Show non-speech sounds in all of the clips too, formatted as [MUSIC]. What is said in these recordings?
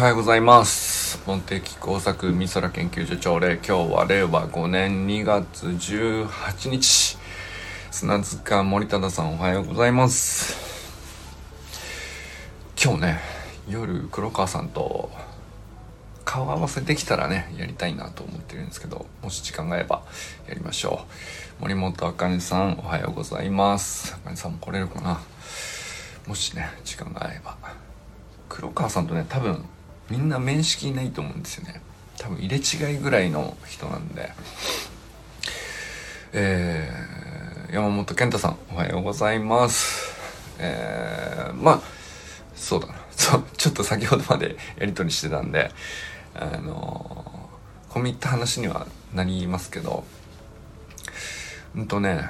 はようございます。本的工作美空研究所長令今日は令和5年2月18日。砂塚森忠さんおはようございます。今日ね、夜黒川さんと顔合わせできたらね、やりたいなと思ってるんですけど、もし時間が合えばやりましょう。森本あかねさんおはようございます。あかねさんも来れるかなもしね、時間が合えば。黒川さんとね多分みんな面識ないと思うんですよね。多分入れ違いぐらいの人なんで。えー、山本健太さんおはようございます。えー、まあそうだ。なそうちょっと先ほどまでやり取りしてたんであのー、込み入った話にはなりますけど。うんとね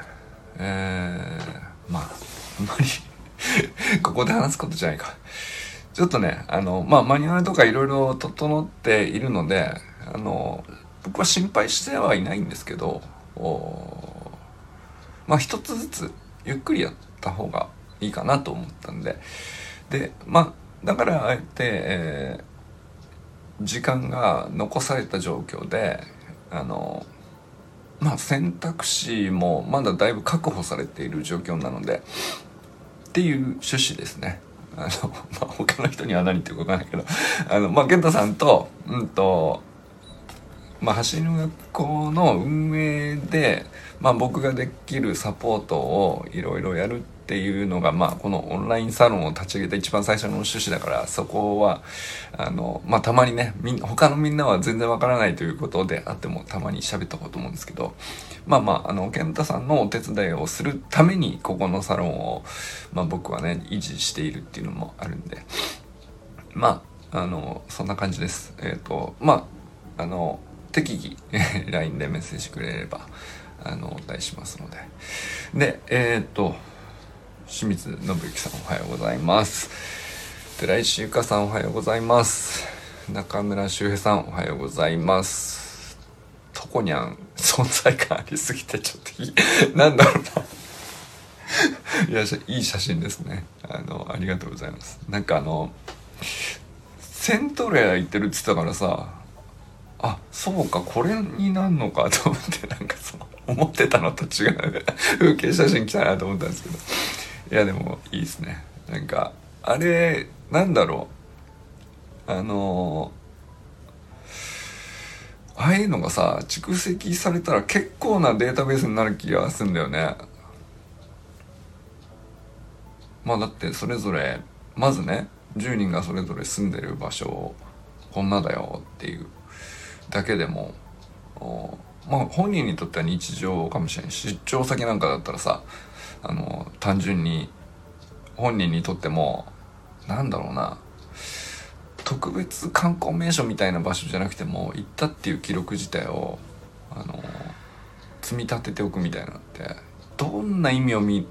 えー、まああんまり [LAUGHS] ここで話すことじゃないか。ちょっとね、あの、まあ、マニュアルとかいろいろ整っているので、あの、僕は心配してはいないんですけど、まあ、一つずつゆっくりやった方がいいかなと思ったんで、で、まあ、だからあえて、えー時間が残された状況で、あの、まあ、選択肢もまだだいぶ確保されている状況なので、っていう趣旨ですね。あの、まあ、他の人には何ってことかんないけど、あの、まあ、健太さんと、うんと、まあ、走りの学校の運営で、まあ、僕ができるサポートをいろいろやるってていうのが、まあ、このオンラインサロンを立ち上げた一番最初の趣旨だから、そこは、あの、まあ、たまにね、み、他のみんなは全然わからないということであっても、たまに喋ったこと思うんですけど、まあまあ、あの、健太さんのお手伝いをするために、ここのサロンを、まあ僕はね、維持しているっていうのもあるんで、まあ、あの、そんな感じです。えっ、と、まあ、あの、適宜、[LAUGHS] LINE でメッセージくれれば、あの、お答えしますので。で、えっ、と、清水信之さんおはようございます。寺石ゆかさんおはようございます。中村修平さんおはようございます。とこにゃん、存在感ありすぎてちょっといい、[LAUGHS] なんだろうな。[LAUGHS] いや、いい写真ですね。あの、ありがとうございます。なんかあの、セントレア行ってるって言ってたからさ、あ、そうか、これになんのか [LAUGHS] と思って、なんかそう、思ってたのと違う風景写真来たなと思ったんですけど。いや、でもいいですね。なんか、あれ、なんだろう。あのああいうのがさ、蓄積されたら結構なデータベースになる気がするんだよね。まあだってそれぞれ、まずね、10人がそれぞれ住んでる場所をこんなだよっていうだけでも、おまあ本人にとっては日常かもしれない。出張先なんかだったらさ、あの、単純に本人にとっても、なんだろうな、特別観光名所みたいな場所じゃなくても行ったっていう記録自体をあの積み立てておくみたいなのってどんな意味をみ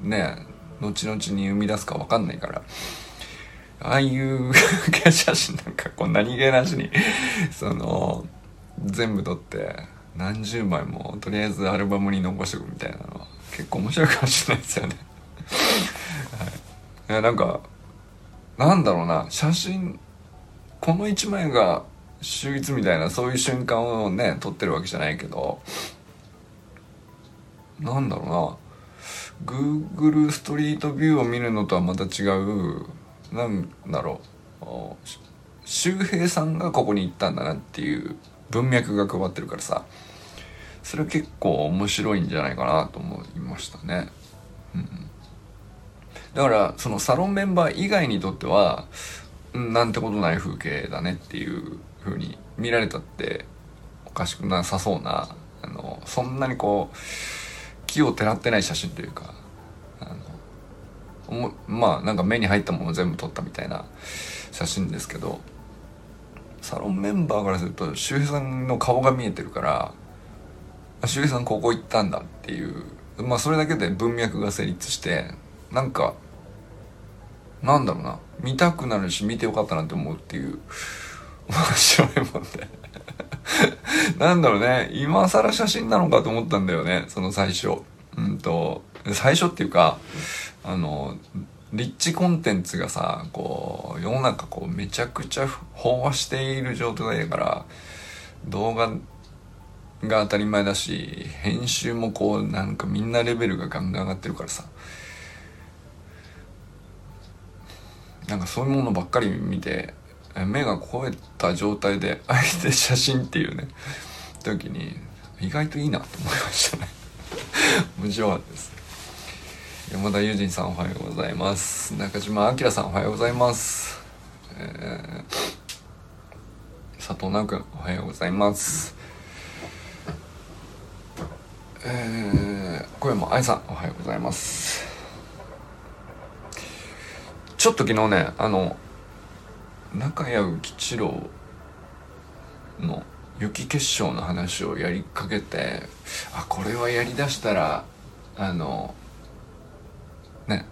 ね後々に生み出すか分かんないからああいう [LAUGHS] 写真なんかこう何気なしにその全部撮って何十枚もとりあえずアルバムに残しておくみたいなのは結構面白いかもしれないですよね。はい、やなんかなんだろうな。写真この一枚が秀逸みたいなそういう瞬間をね撮ってるわけじゃないけど。なんだろうな。Google ストリートビューを見るのとはまた違うなんだろう。周平さんがここに行ったんだなっていう文脈が配ってるからさ。それ結構面白いんじゃないかなと思いましたね。うん、だからそのサロンメンバー以外にとってはなんてことない風景だねっていう風に見られたっておかしくなさそうなあのそんなにこう木をてらってない写真というかあのまあなんか目に入ったもの全部撮ったみたいな写真ですけどサロンメンバーからすると周平さんの顔が見えてるから周平さんここ行ったんだっていう。まあそれだけで文脈が成立してなんかなんだろうな。見たくなるし見てよかったなって思うっていう面白いもんで。[LAUGHS] なんだろうね。今更写真なのかと思ったんだよね。その最初。うんと最初っていうかあのリッチコンテンツがさこう世の中こうめちゃくちゃ飽和している状態だから動画が当たり前だし編集もこうなんかみんなレベルがガンガン上がってるからさ。なんかそういうものばっかり見て目が肥えた状態であえて写真っていうね時に意外といいなと思いましたね。面白かったです。山田友人さんおはようございます。中島明さんおはようございます、えー、佐藤直君おはようございます。えー、小山愛さんおはようございます。ちょっと昨日ねあの中谷浮吉郎の雪結晶の話をやりかけてあこれはやりだしたらあのね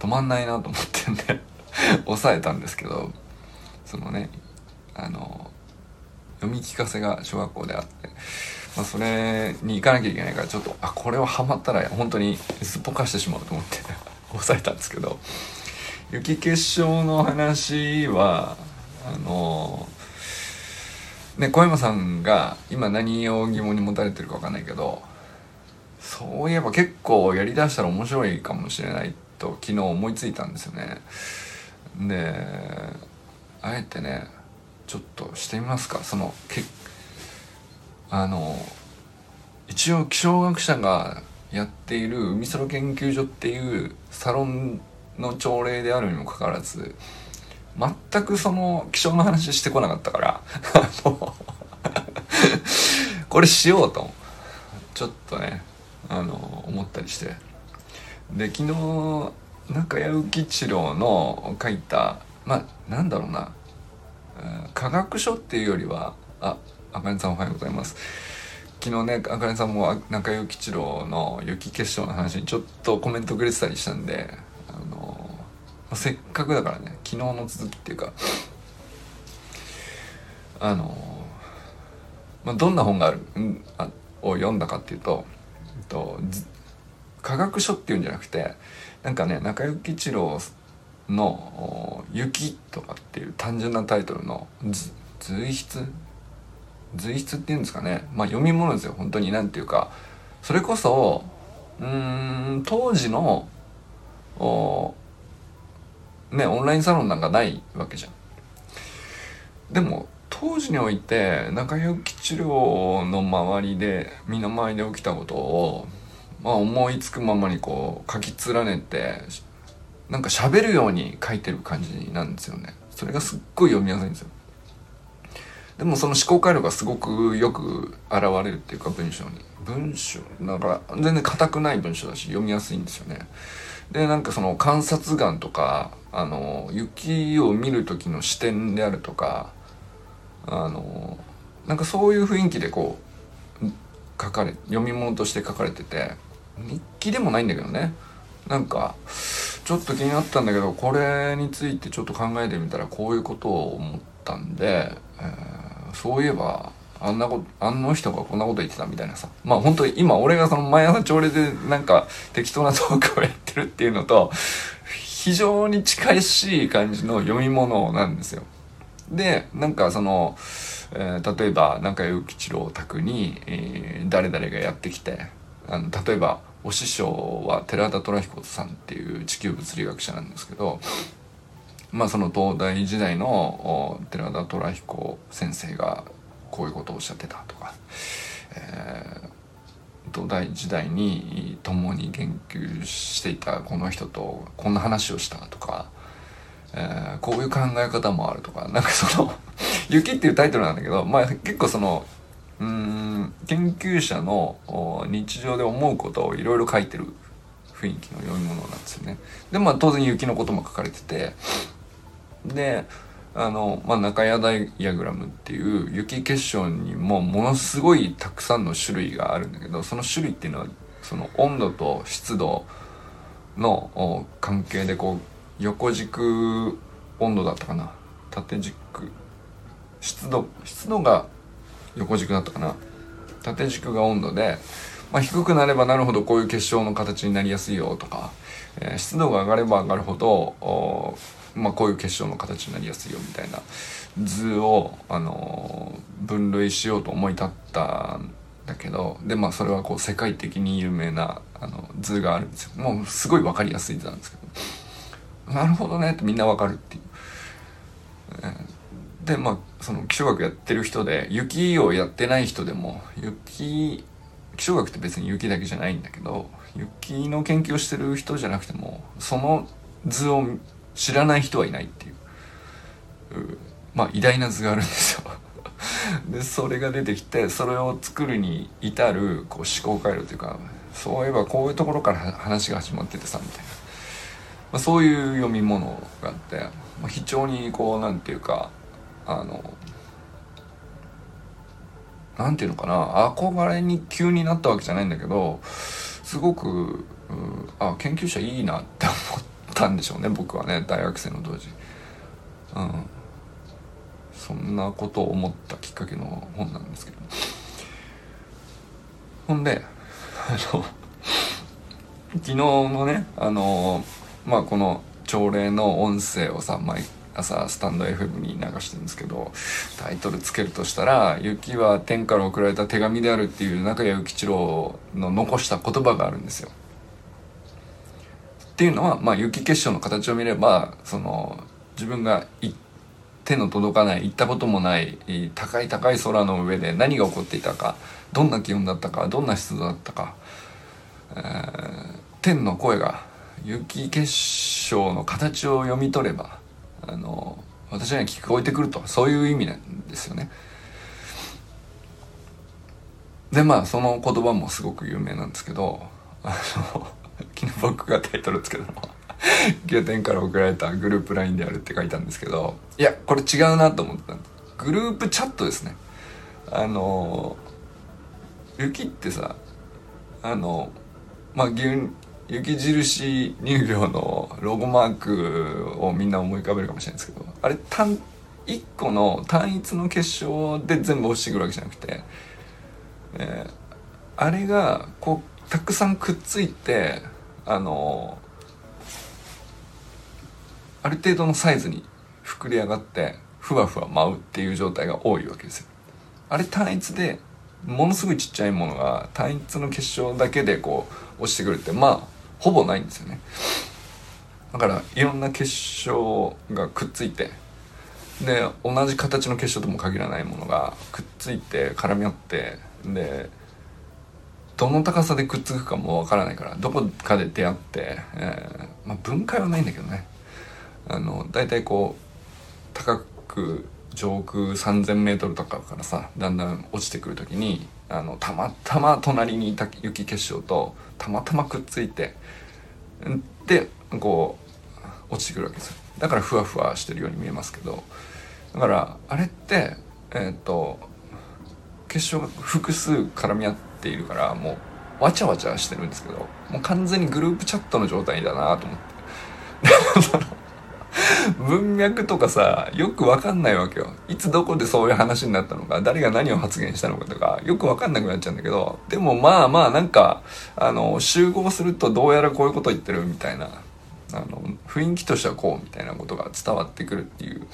止まんないなと思ってんで [LAUGHS] 抑えたんですけどそのねあの読み聞かせが小学校であって、まあ、それに行かなきゃいけないからちょっとあこれはハマったら本当にすっぽかしてしまうと思って [LAUGHS] 抑えたんですけど雪結晶の話はあのね小山さんが今何を疑問に持たれてるか分かんないけどそういえば結構やりだしたら面白いかもしれないと昨日思いついたんですよね。であえてねちょっとしてみますか。そのけあの一応気象学者がやっている海空研究所っていうサロンの朝礼であるにもかかわらず全くその気象の話してこなかったから [LAUGHS] これしようとちょっとねあの思ったりして。で昨日中谷浮一郎の書いたまあなんだろうな科学書っていうよりはああかねさんおはようございます。昨日ねあかねさんも中谷浮一郎の雪結晶の話にちょっとコメントくれてたりしたんであのせっかくだからね昨日の続きっていうかあの、まあ、どんな本がある、ん、あを読んだかっていうと、えっと、科学書っていうんじゃなくてなんかね中幸一郎の「雪」とかっていう単純なタイトルの随筆随筆っていうんですかねまあ読み物ですよ本当に何ていうかそれこそうん当時のねオンラインサロンなんかないわけじゃん。でも当時において中井吉郎の周りで身の回りで起きたことを、まあ、思いつくままにこう書き連ねてなんか喋るように書いてる感じなんですよね。それがすっごい読みやすいんですよ。でもその思考回路がすごくよく現れるっていうか文章に。文章、なんか全然硬くない文章だし読みやすいんですよね。でなんかその観察眼とかあの雪を見る時の視点であるとかあのなんかそういう雰囲気でこう書かれ読み物として書かれてて日記でもないんだけどねなんかちょっと気になったんだけどこれについてちょっと考えてみたらこういうことを思ったんで、えー、そういえばあんなことあの人がこんなこと言ってたみたいなさまあ本当に今俺がその毎朝朝礼でなんか適当なトークをやってるっていうのと非常に近しい感じの読み物なんですよ。でなんかその、えー、例えば中井吉郎宅に、えー、誰々がやってきてあの例えばお師匠は寺田虎彦さんっていう地球物理学者なんですけどまあその東大時代の寺田虎彦先生がこういうことをおっしゃってたとか、えー、東大時代に共に研究していたこの人とこんな話をしたとか、えー、こういう考え方もあるとか。なんかその「[LAUGHS] 雪」っていうタイトルなんだけど、まあ、結構そのうん研究者の日常で思うことをいろいろ書いてる雰囲気の読み物なんですよね。でまあ当然雪のことも書かれてて。であの、まあ、中谷ダイアグラムっていう雪結晶にもものすごいたくさんの種類があるんだけどその種類っていうのはその温度と湿度の関係でこう横軸温度だったかな。縦軸湿度湿度が横軸だったかな。縦軸が温度でまあ、低くなればなるほどこういう結晶の形になりやすいよとか、えー、湿度が上がれば上がるほどまあ、こういう結晶の形になりやすいよみたいな図を、あの、分類しようと思い立ったんだけどでまあそれはこう世界的に有名なあの図があるんですよもうすごい分かりやすい図なんですけどなるほどねってみんな分かるっていう。でまあその気象学やってる人で雪をやってない人でも雪気象学って別に雪だけじゃないんだけど雪の研究をしてる人じゃなくてもその図を知らない人はいないっていう。うまあ偉大な図があるんですよ。[LAUGHS] でそれが出てきてそれを作るに至るこう思考回路というかそういえばこういうところから話が始まっててさみたいな、まあ、そういう読み物があって、まあ、非常にこうなんていうかあのなんていうのかな憧れに急になったわけじゃないんだけどすごくあ研究者いいなって思って。たんでしょうね僕はね大学生の当時。うんそんなことを思ったきっかけの本なんですけどほんであの昨日のねあのまあこの朝礼の音声をさ毎朝スタンド FM に流してるんですけどタイトルつけるとしたら「雪は天から送られた手紙である」っていう中谷幸一郎の残した言葉があるんですよ。っていうのは、まあ、雪結晶の形を見ればその自分が手の届かない行ったこともない高い高い空の上で何が起こっていたかどんな気温だったかどんな湿度だったか、えー、天の声が雪結晶の形を読み取ればあの私には聞こえてくるとそういう意味なんですよね。でまあその言葉もすごく有名なんですけどあの昨日僕がタイトルつけたの。は拠点から送られたグループ LINE であるって書いたんですけど。いやこれ違うなと思った。グループチャットですね。あの雪ってさあのまあ雪印乳業のロゴマークをみんな思い浮かべるかもしれないですけどあれ単1個の単一の結晶で全部落ちてくるわけじゃなくて、えー、あれがこうたくさんくっついてあのある程度のサイズに膨れ上がってふわふわ舞うっていう状態が多いわけですよ。あれ単一でものすごいちっちゃいものが単一の結晶だけでこう落ちてくるってまあほぼないんですよねだからいろんな結晶がくっついてで同じ形の結晶とも限らないものがくっついて絡み合ってでどの高さでくっつくかもわからないからどこかで出会って、えー、まあ、分解はないんだけどね。あの大体こう高く上空 3,000m とかからさだんだん落ちてくる時にあのたまたま隣にいた雪結晶とたまたまくっついてでこう落ちてくるわけですよ。だからふわふわしてるように見えますけどだからあれってえっ、ー、と結晶が複数絡み合ってているからもうわちゃわちゃしてるんですけどもう完全にグループチャットの状態だなと思って。[LAUGHS] 文脈とかさよく分かんないわけよ。いつどこでそういう話になったのか誰が何を発言したのかとかよく分かんなくなっちゃうんだけどでもまあまあなんかあの集合するとどうやらこういうこと言ってるみたいなあの雰囲気としてはこうみたいなことが伝わってくるっていう。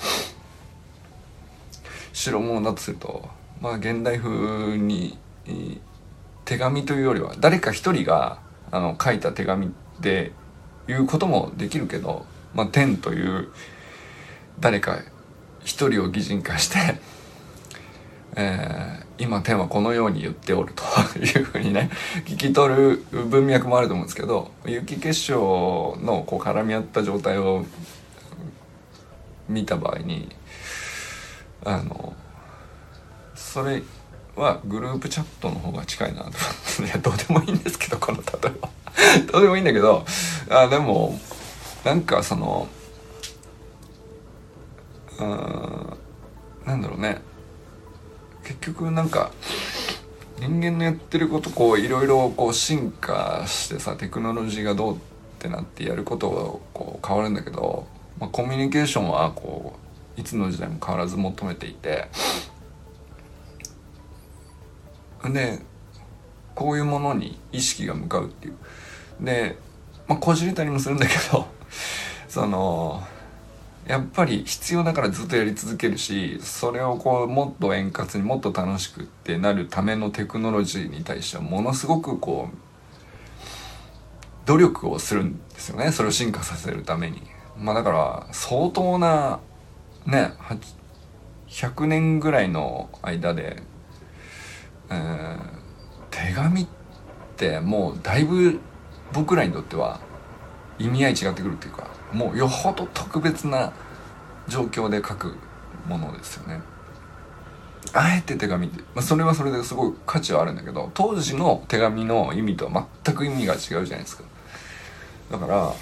代物だとするとまあ現代風に手紙というよりは誰か一人があの書いた手紙で言うこともできるけどまあ、天という誰か一人を擬人化して、[LAUGHS] えー、今天はこのように言っておると [LAUGHS] いうふうにね聞き取る文脈もあると思うんですけど雪結晶のこう絡み合った状態を見た場合にあのそれはグループチャットの方が近いなといやどうでもいいんですけどこの例えは。どうでもいいんだけどあでもなんかそのうんなんだろうね。結局なんか人間のやってることこういろいろこう進化してさテクノロジーがどうってなってやることがこう変わるんだけど、まあ、コミュニケーションはこういつの時代も変わらず求めていてでこういうものに意識が向かうっていう。でまあこじれたりもするんだけど [LAUGHS] そのやっぱり必要だからずっとやり続けるしそれをこうもっと円滑にもっと楽しくってなるためのテクノロジーに対してはものすごくこう努力をするんですよね。それを進化させるために。まあだから相当なね100年ぐらいの間で、手紙ってもうだいぶ僕らにとっては意味合い違ってくるっていうかもうよほど特別な状況で書くものですよね。あえて手紙って、まあ、それはそれですごい価値はあるんだけど当時の手紙の意味とは全く意味が違うじゃないですかだから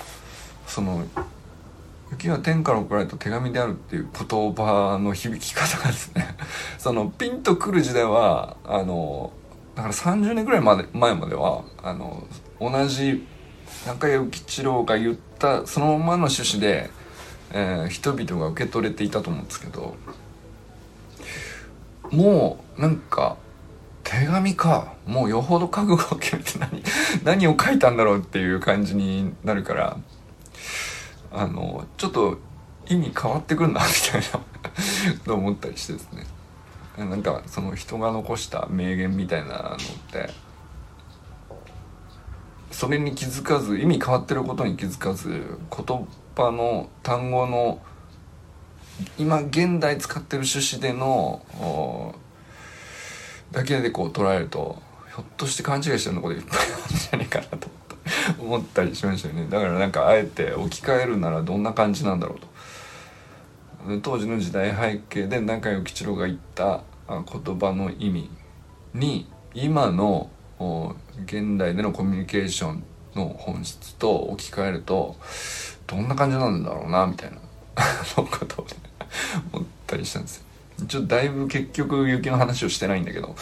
その雪は天から送られた手紙であるっていう言葉の響き方がですね [LAUGHS] そのピンとくる時代はあのだから30年ぐらいまで前まではあの同じ中井幸一郎が言ったそのままの趣旨で、えー、人々が受け取れていたと思うんですけどもうなんか手紙かもうよほど覚悟を決めて何何を書いたんだろうっていう感じになるからあのちょっと意味変わってくるなみたいな [LAUGHS] と思ったりしてですね。なんかその人が残した名言みたいなのってそれに気づかず意味変わってることに気づかず言葉の単語の今現代使ってる趣旨でのだけでこう捉えるとひょっとして勘違いしてるのこといっぱいあるんじゃないかなと。[LAUGHS] 思ったりしましたよねだからなんかあえて置き換えるならどんな感じなんだろうと当時の時代背景で中井吉郎が言った言葉の意味に今の現代でのコミュニケーションの本質と置き換えるとどんな感じなんだろうなみたいな [LAUGHS] ことを、ね、思ったりしたんですよ。ちょっとだいぶ結局雪の話をしてないんだけど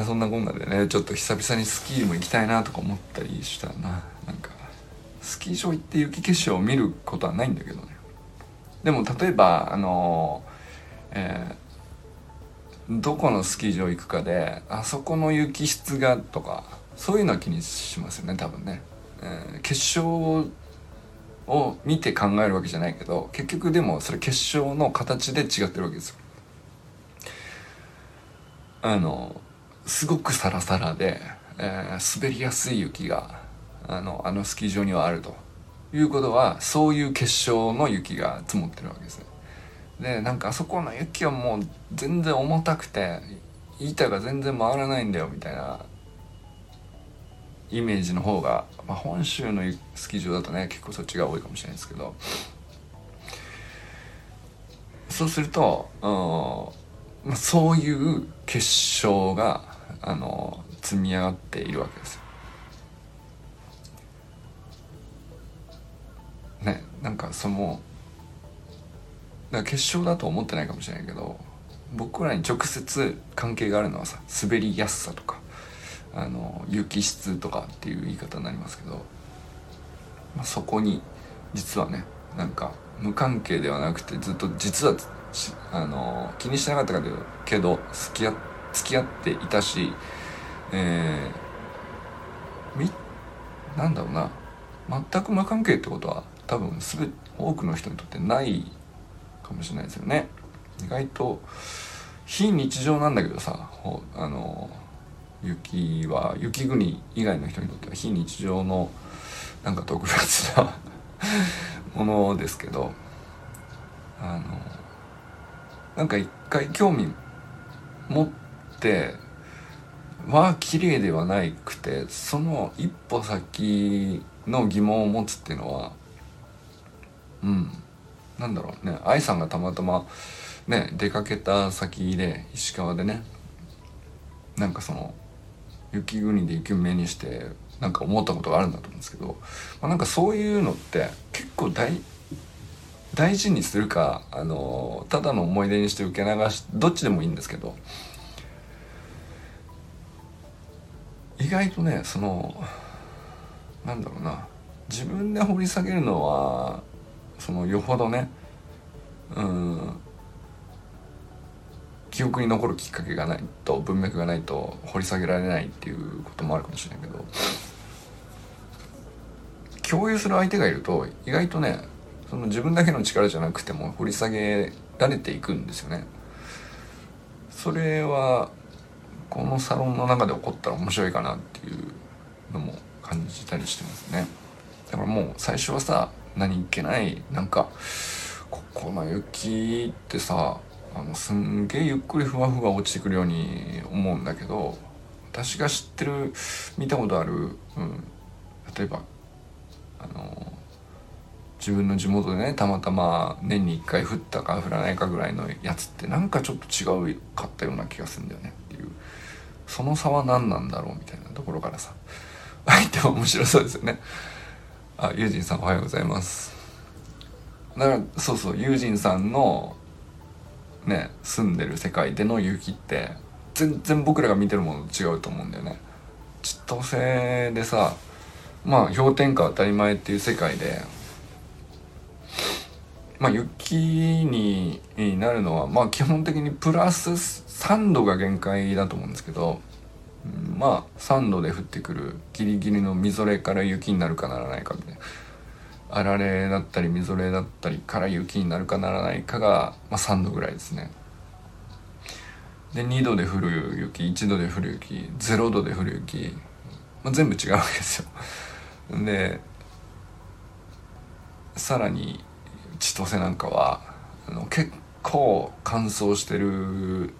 まあそんなこんなでねちょっと久々にスキーも行きたいなとか思ったりしたな。なんかスキー場行って雪結晶を見ることはないんだけどね。でも例えばあのえー、どこのスキー場行くかであそこの雪質がとかそういうのは気にしますよね多分ね、えー、結晶を見て考えるわけじゃないけど結局でもそれ結晶の形で違ってるわけですよ。あのすごくサラサラで、えー、滑りやすい雪があのあのスキー場にはあるということはそういう結晶の雪が積もってるわけですでなんかあそこの雪はもう全然重たくて板が全然回らないんだよみたいなイメージの方が、まあ、本州のスキー場だとね結構そっちが多いかもしれないですけど。そうすると、うんまあ、そういう結晶があの積み上がっているわけですよ。ねなんかそのだか決勝だと思ってないかもしれないけど僕らに直接関係があるのはさ滑りやすさとかあの雪質とかっていう言い方になりますけど、まあ、そこに実はねなんか無関係ではなくてずっと実はあの気にしてなかったけど付き合付き合っていたし、えー、みなんだろうな。全く無関係ってことは多分すべ多くの人にとってないかもしれないですよね。意外と非日常なんだけどさあの雪は雪国以外の人にとっては非日常のなんか特別な [LAUGHS] ものですけどあのなんか一回興味持ってては綺麗ではなくてその一歩先の疑問を持つっていうのはうんなんだろうね。愛さんがたまたまね出かけた先で石川でねなんかその雪国で雪を目にしてなんか思ったことがあるんだと思うんですけど、まあ、なんかそういうのって結構大大事にするかあのただの思い出にして受け流しどっちでもいいんですけど意外とねそのなんだろうな自分で掘り下げるのはそのよほどねうん記憶に残るきっかけがないと文脈がないと掘り下げられないっていうこともあるかもしれないけど共有する相手がいると意外とねその自分だけの力じゃなくても掘り下げられていくんですよね。それはこのサロンの中で起こったら面白いかなっていうのも感じたりしてますね。だからもう最初はさ何気ないなんかここの雪ってさあのすんげえゆっくりふわふわ落ちてくるように思うんだけど私が知ってる見たことある、うん、例えばあの自分の地元でねたまたま年に1回降ったか降らないかぐらいのやつってなんかちょっと違うかったような気がするんだよねその差は何なんだろうみたいなところからさ相手は面白そうですよね。あユージンさんおはようございます。だからそうそうユージンさんのね住んでる世界での雪って全然僕らが見てるものと違うと思うんだよね。千歳でさまあ氷点下当たり前っていう世界でまあ雪になるのはまあ基本的にプラス3度が限界だと思うんですけどうんまあ3度で降ってくるギリギリのみぞれから雪になるかならないかみたいな。あられだったりみぞれだったりから雪になるかならないかが、まあ、3度ぐらいですね。で2度で降る雪1度で降る雪0度で降る雪、まあ、全部違うわけですよ。でさらに千歳なんかはあの結構乾燥してる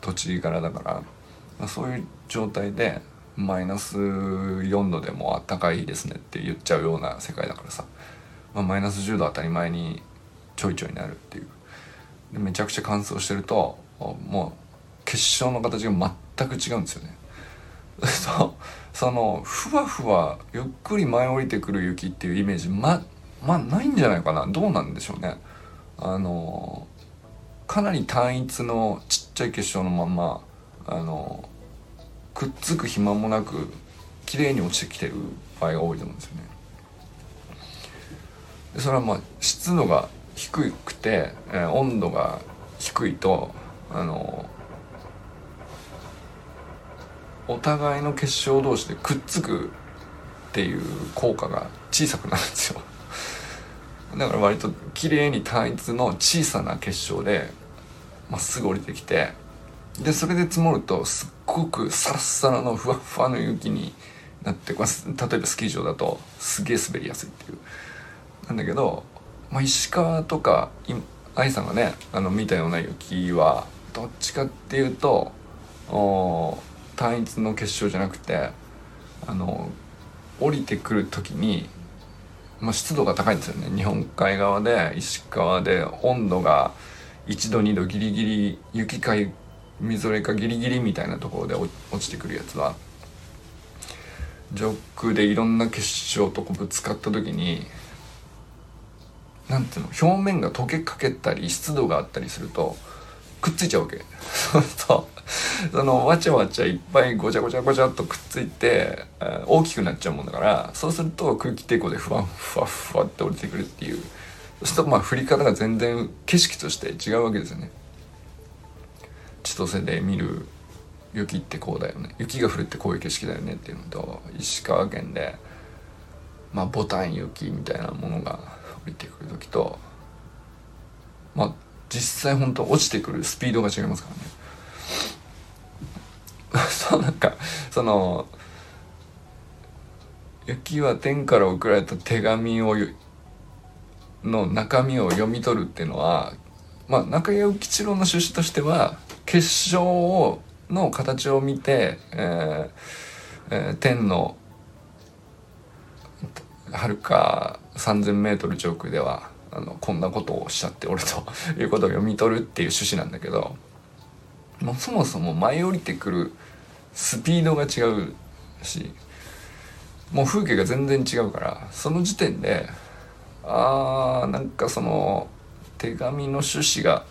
土地柄だから、まあ、そういう状態でマイナス4度でもあったかいですねって言っちゃうような世界だからさ、まあ、マイナス10度当たり前にちょいちょいになるっていう。でめちゃくちゃ乾燥してるともう結晶の形が全く違うんですよね。[LAUGHS] そのふわふわゆっくり舞い降りてくる雪っていうイメージままあないんじゃないかな。どうなんでしょうね。あのかなり単一のちっちゃい結晶のままあのくっつく暇もなく綺麗に落ちてきてる場合が多いと思うんですよね。でそれはまあ湿度が低くて、えー、温度が低いとあのお互いの結晶同士でくっつくっていう効果が小さくなるんですよ。だから割と綺麗に単一の小さな結晶でまっすぐ降りてきてでそれで積もるとすっごくサラッサラのふわっふわの雪になって例えばスキー場だとすげえ滑りやすいっていう。なんだけど、まあ、石川とか愛さんがねあの見たような雪はどっちかっていうと単一の結晶じゃなくてあの降りてくる時に、まあ、湿度が高いんですよね。日本海側で石川で温度が1度2度ギリギリ雪かみぞれかギリギリみたいなところで落ちてくるやつは上空でいろんな結晶とこうぶつかった時になんていうの表面が溶けかけたり湿度があったりするとくっついちゃうわけ。[LAUGHS] そう。そうそのわちゃわちゃいっぱいごちゃごちゃごちゃっとくっついて大きくなっちゃうもんだからそうすると空気抵抗でふわふわふわって降りてくるっていう。そうするとまあ降り方が全然景色として違うわけですよね。千歳で見る雪ってこうだよね。雪が降るってこういう景色だよねっていうのと石川県でまあボタン雪みたいなものが降りてくる時とまあ実際本当落ちてくるスピードが違いますからね。[LAUGHS] そうなんかその雪は天から送られた手紙をの中身を読み取るっていうのはまあ中谷吉郎の趣旨としては結晶をの形を見て、えーえー、天のはるか 3,000m 上空ではあのこんなことをおっしゃっておるということを読み取るっていう趣旨なんだけどもうそもそも舞い降りてくるスピードが違うしもう風景が全然違うからその時点であーなんかその手紙の趣旨が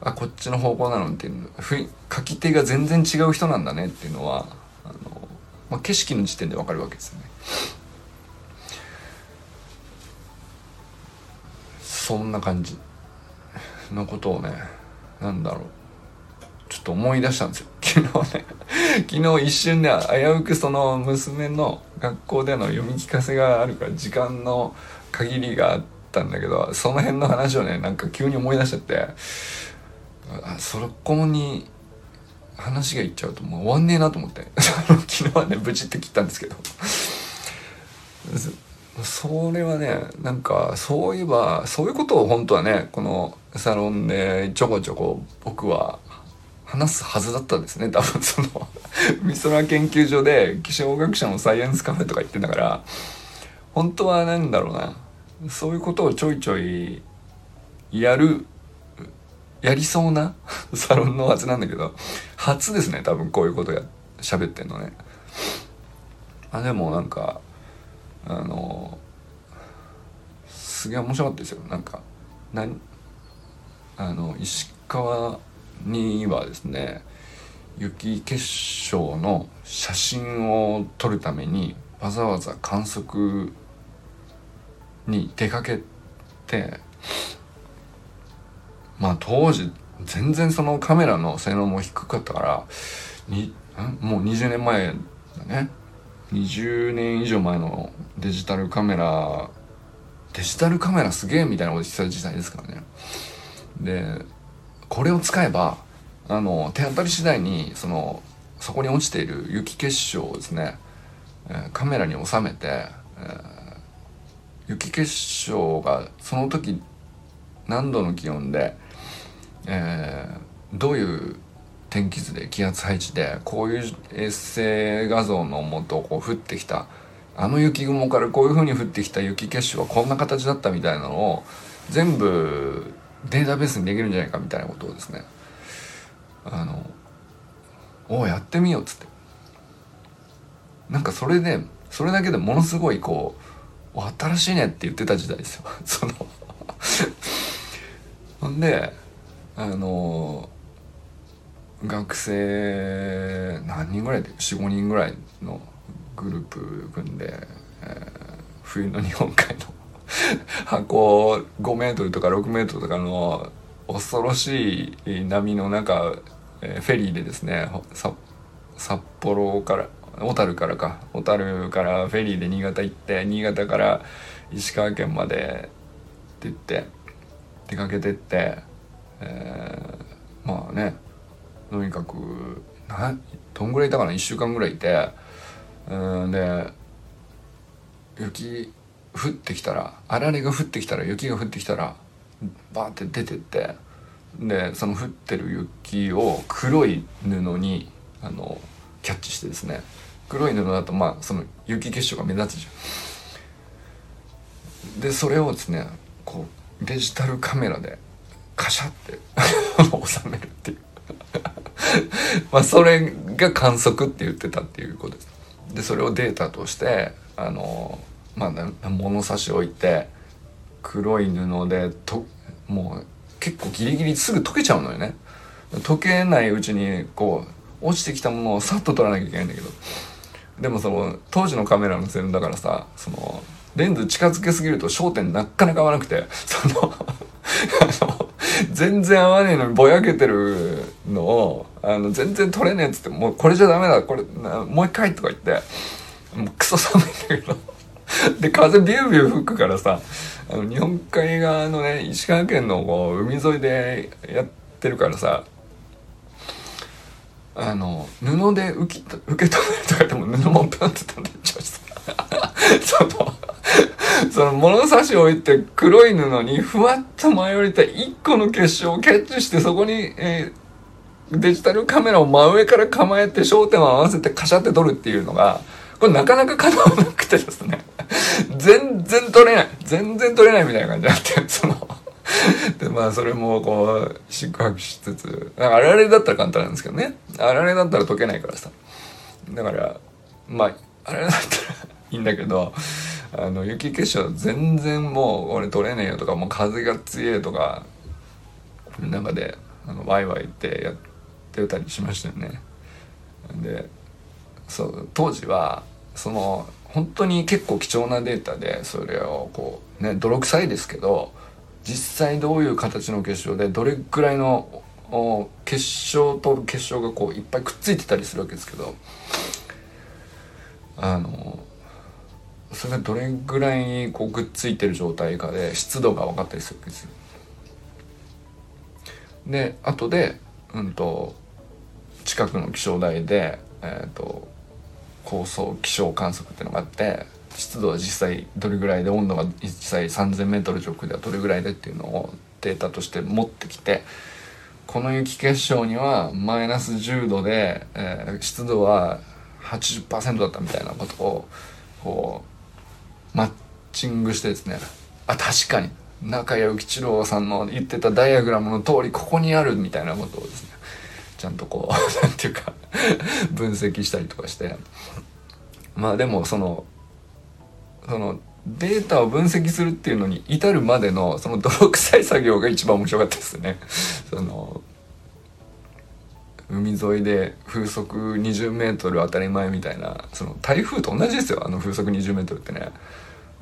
あこっちの方向なのっていう書き手が全然違う人なんだねっていうのはあの、まあ、景色の時点でわかるわけですよね。そんな感じ。のことをねなんだろう。ちょっと思い出したんですよ。[LAUGHS] 昨日ね昨日一瞬で危うくその娘の学校での読み聞かせがあるから時間の限りがあったんだけどその辺の話をねなんか急に思い出しちゃってあそこに話がいっちゃうともう終わんねえなと思って [LAUGHS] 昨日はねブチって切ったんですけど。それはねなんかそういえばそういうことを本当はねこのサロンでちょこちょこ僕は話すはずだったんですね多分。その美空研究所で気象学者のサイエンスカフェとか言ってんだから本当は何だろうな。そういうことをちょいちょいやるやりそうな [LAUGHS] サロンのはずなんだけど初ですね多分こういうことや喋ってんのね。あでもなんかあのすげえ面白かったですよ。なんかなあの石川にはですね雪結晶の写真を撮るためにわざわざ観測に出かけてまあ当時全然そのカメラの性能も低かったからにもう20年前だね。20年以上前のデジタルカメラデジタルカメラすげえみたいなこと言ってた時代ですからね。でこれを使えばあの手当たり次第にそのそこに落ちている雪結晶をですね、カメラに収めて、えー、雪結晶がその時何度の気温で、えー、どういう天気図で気圧配置でこういう衛星画像のもとこう降ってきたあの雪雲からこういう風に降ってきた雪結晶はこんな形だったみたいなのを全部データベースにできるんじゃないかみたいなことをですねあのおやってみようっつって。なんかそれでそれだけでものすごいこう新しいねって言ってた時代ですよ。[LAUGHS] その。[LAUGHS] ほんであの学生何人ぐらいで45人ぐらいのグループ組んで、えー、冬の日本海の [LAUGHS] 箱5メートルとか6メートルとかの恐ろしい波の中、えー、フェリーでですね札幌から小樽からか。小樽からフェリーで新潟行って新潟から石川県までって言って出かけてって、えー、まあねとにかくなどんぐらいいたかな？1週間ぐらいいてうんで雪降ってきたらあられが降ってきたら雪が降ってきたらバーって出てってでその降ってる雪を黒い布にあのキャッチしてですね黒い布だとまあその雪結晶が目立つじゃん。でそれをですねこうデジタルカメラでカシャって [LAUGHS] 収めるっていう [LAUGHS] まあそれが観測って言ってたっていうことです。でそれをデータとしてあのまあ物差し置いて黒い布でともう結構ギリギリすぐ溶けちゃうのよね。溶けないうちにこう落ちてきたものをさっと撮らなきゃいけないんだけどでもその当時のカメラの線だからさそのレンズ近づけすぎると焦点なかなか合わなくてその全然合わねえのにぼやけてるのをあの全然撮れねえっつってもうこれじゃダメだこれもう一回とか言ってもうクソ寒いんだけど。[LAUGHS] で風ビュービュー吹くからさあの日本海側のね石川県のこう海沿いでやってるからさあの布で受け受け止めるとかでも布もプンって飛んでちゃうしそのその物差しを置いて黒い布にふわっと舞い降りた一個の結晶をキャッチしてそこに、えー、デジタルカメラを真上から構えて焦点を合わせてカシャって撮るっていうのがこれなかなか叶わなくてですね。全然撮れない。全然撮れないみたいな感じになってその [LAUGHS] でまあそれもこう宿泊しつつあられだったら簡単なんですけどねあられだったら解けないからさだからまああれだったらいいんだけどあの雪結晶全然もう俺取れねえよとかもう風が強いとか中であのワイワイってやってたりしましたよね。でそう当時はその本当に結構貴重なデータでそれをこうね泥臭いですけど実際どういう形の結晶でどれくらいの結晶と結晶がこういっぱいくっついてたりするわけですけどあのそれがどれぐらいにこうくっついてる状態かで湿度が分かったりするわけですよ。で後で、うんと、近くの気象台で、えーと、高層気象観測っていうのがあって湿度は実際どれぐらいで温度が実際 3,000m 上空ではどれぐらいでっていうのをデータとして持ってきてこの雪結晶にはマイナス10度で、えー、湿度は80%だったみたいなことをこうマッチングしてですね。あ確かに。中谷幸一郎さんの言ってたダイアグラムの通りここにあるみたいなことをですね。ちゃんとこう [LAUGHS] 何ていうか分析したりとかして。まあでもそのそのデータを分析するっていうのに至るまでのその泥臭い作業が一番面白かったですね。[LAUGHS] その海沿いで風速20メートル当たり前みたいなその台風と同じですよ。あの風速20メートルってね。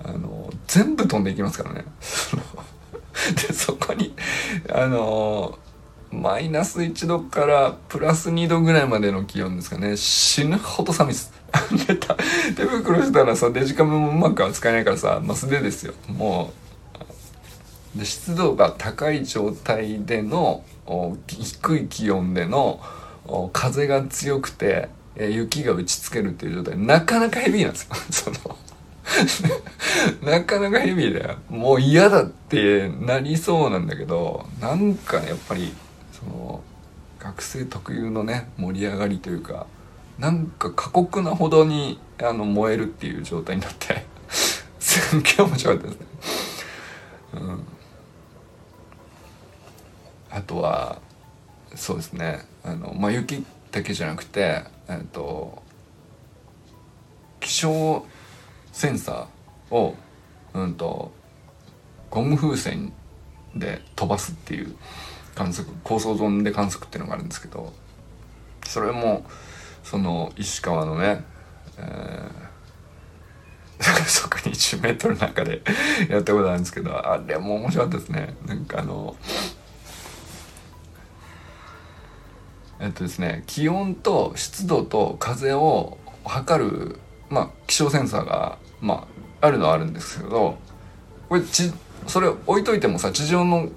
あの全部飛んでいきますからね。[LAUGHS] でそこにあのマイナス1度からプラス2度ぐらいまでの気温ですかね。死ぬほど寒いです。[LAUGHS] で手袋したらさデジカメもうまく扱えないからさ、まあ、素手ですよ。もうで湿度が高い状態での低い気温での風が強くて雪が打ちつけるっていう状態。なかなかヘビーなんですよ。[LAUGHS] その [LAUGHS] なかなかヘビーだよ。もう嫌だってなりそうなんだけどなんかやっぱりその学生特有のね盛り上がりというかなんか過酷なほどにあの燃えるっていう状態になって [LAUGHS] すっげえ面白かったですね。うんあとはそうですねあの、まあ、雪だけじゃなくて、えっと、気象センサーを、うんと、ゴム風船で飛ばすっていう観測高層ゾーンで観測っていうのがあるんですけどそれもその石川のね、えー、[LAUGHS] そこに1 0ルの中で [LAUGHS] やったことあるんですけどあれも面白かったですね。なんかあのえっとですね気温と湿度と風を測るまあ気象センサーがまああるのはあるんですけどこれちそれ置いといてもさ地上の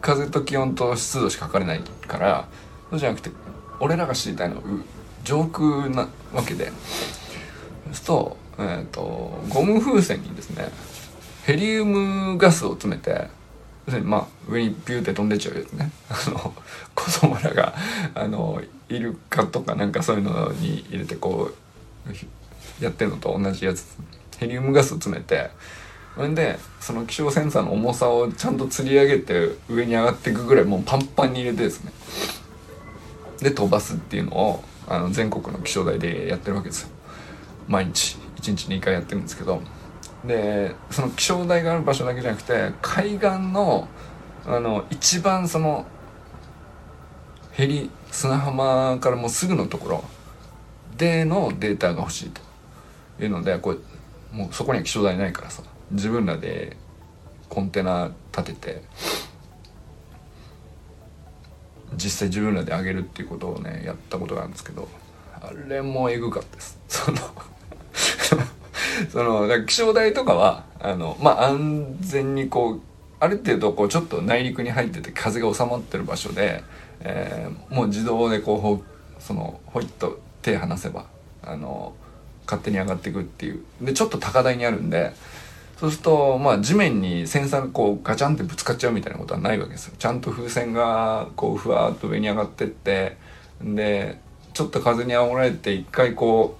風と気温と湿度しか測れないからそうじゃなくて俺らが知りたいのは上空なわけで。そうすると,、えーと、ゴム風船にですねヘリウムガスを詰めて要するにまあ上にピューって飛んでっちゃうやつね。[LAUGHS] あの子供らがあのイルカとかなんかそういうのに入れてこうやってるのと同じやつ。ヘリウムガスを詰めてそれでその気象センサーの重さをちゃんと吊り上げて上に上がっていくぐらいもうパンパンに入れてですね。で飛ばすっていうのをあの全国の気象台でやってるわけですよ。毎日1日2回やってるんですけど。でその気象台がある場所だけじゃなくて海岸のあの一番そのヘリ砂浜からもうすぐのところでのデータが欲しいというのでこうもうそこには気象台ないからさ。自分らでコンテナ立てて実際自分らで上げるっていうことをねやったことがあるんですけどあれもえぐかったです。その [LAUGHS] その気象台とかはあのまあ安全にこうある程度こうちょっと内陸に入ってて風が収まってる場所で、えー、もう自動でこうほそのほいっと手離せばあの勝手に上がっていくっていう。でちょっと高台にあるんでそうするとまあ地面にセンサーがこうガチャンってぶつかっちゃうみたいなことはないわけですよちゃんと風船がこうふわっと上に上がってってでちょっと風に煽られて一回こ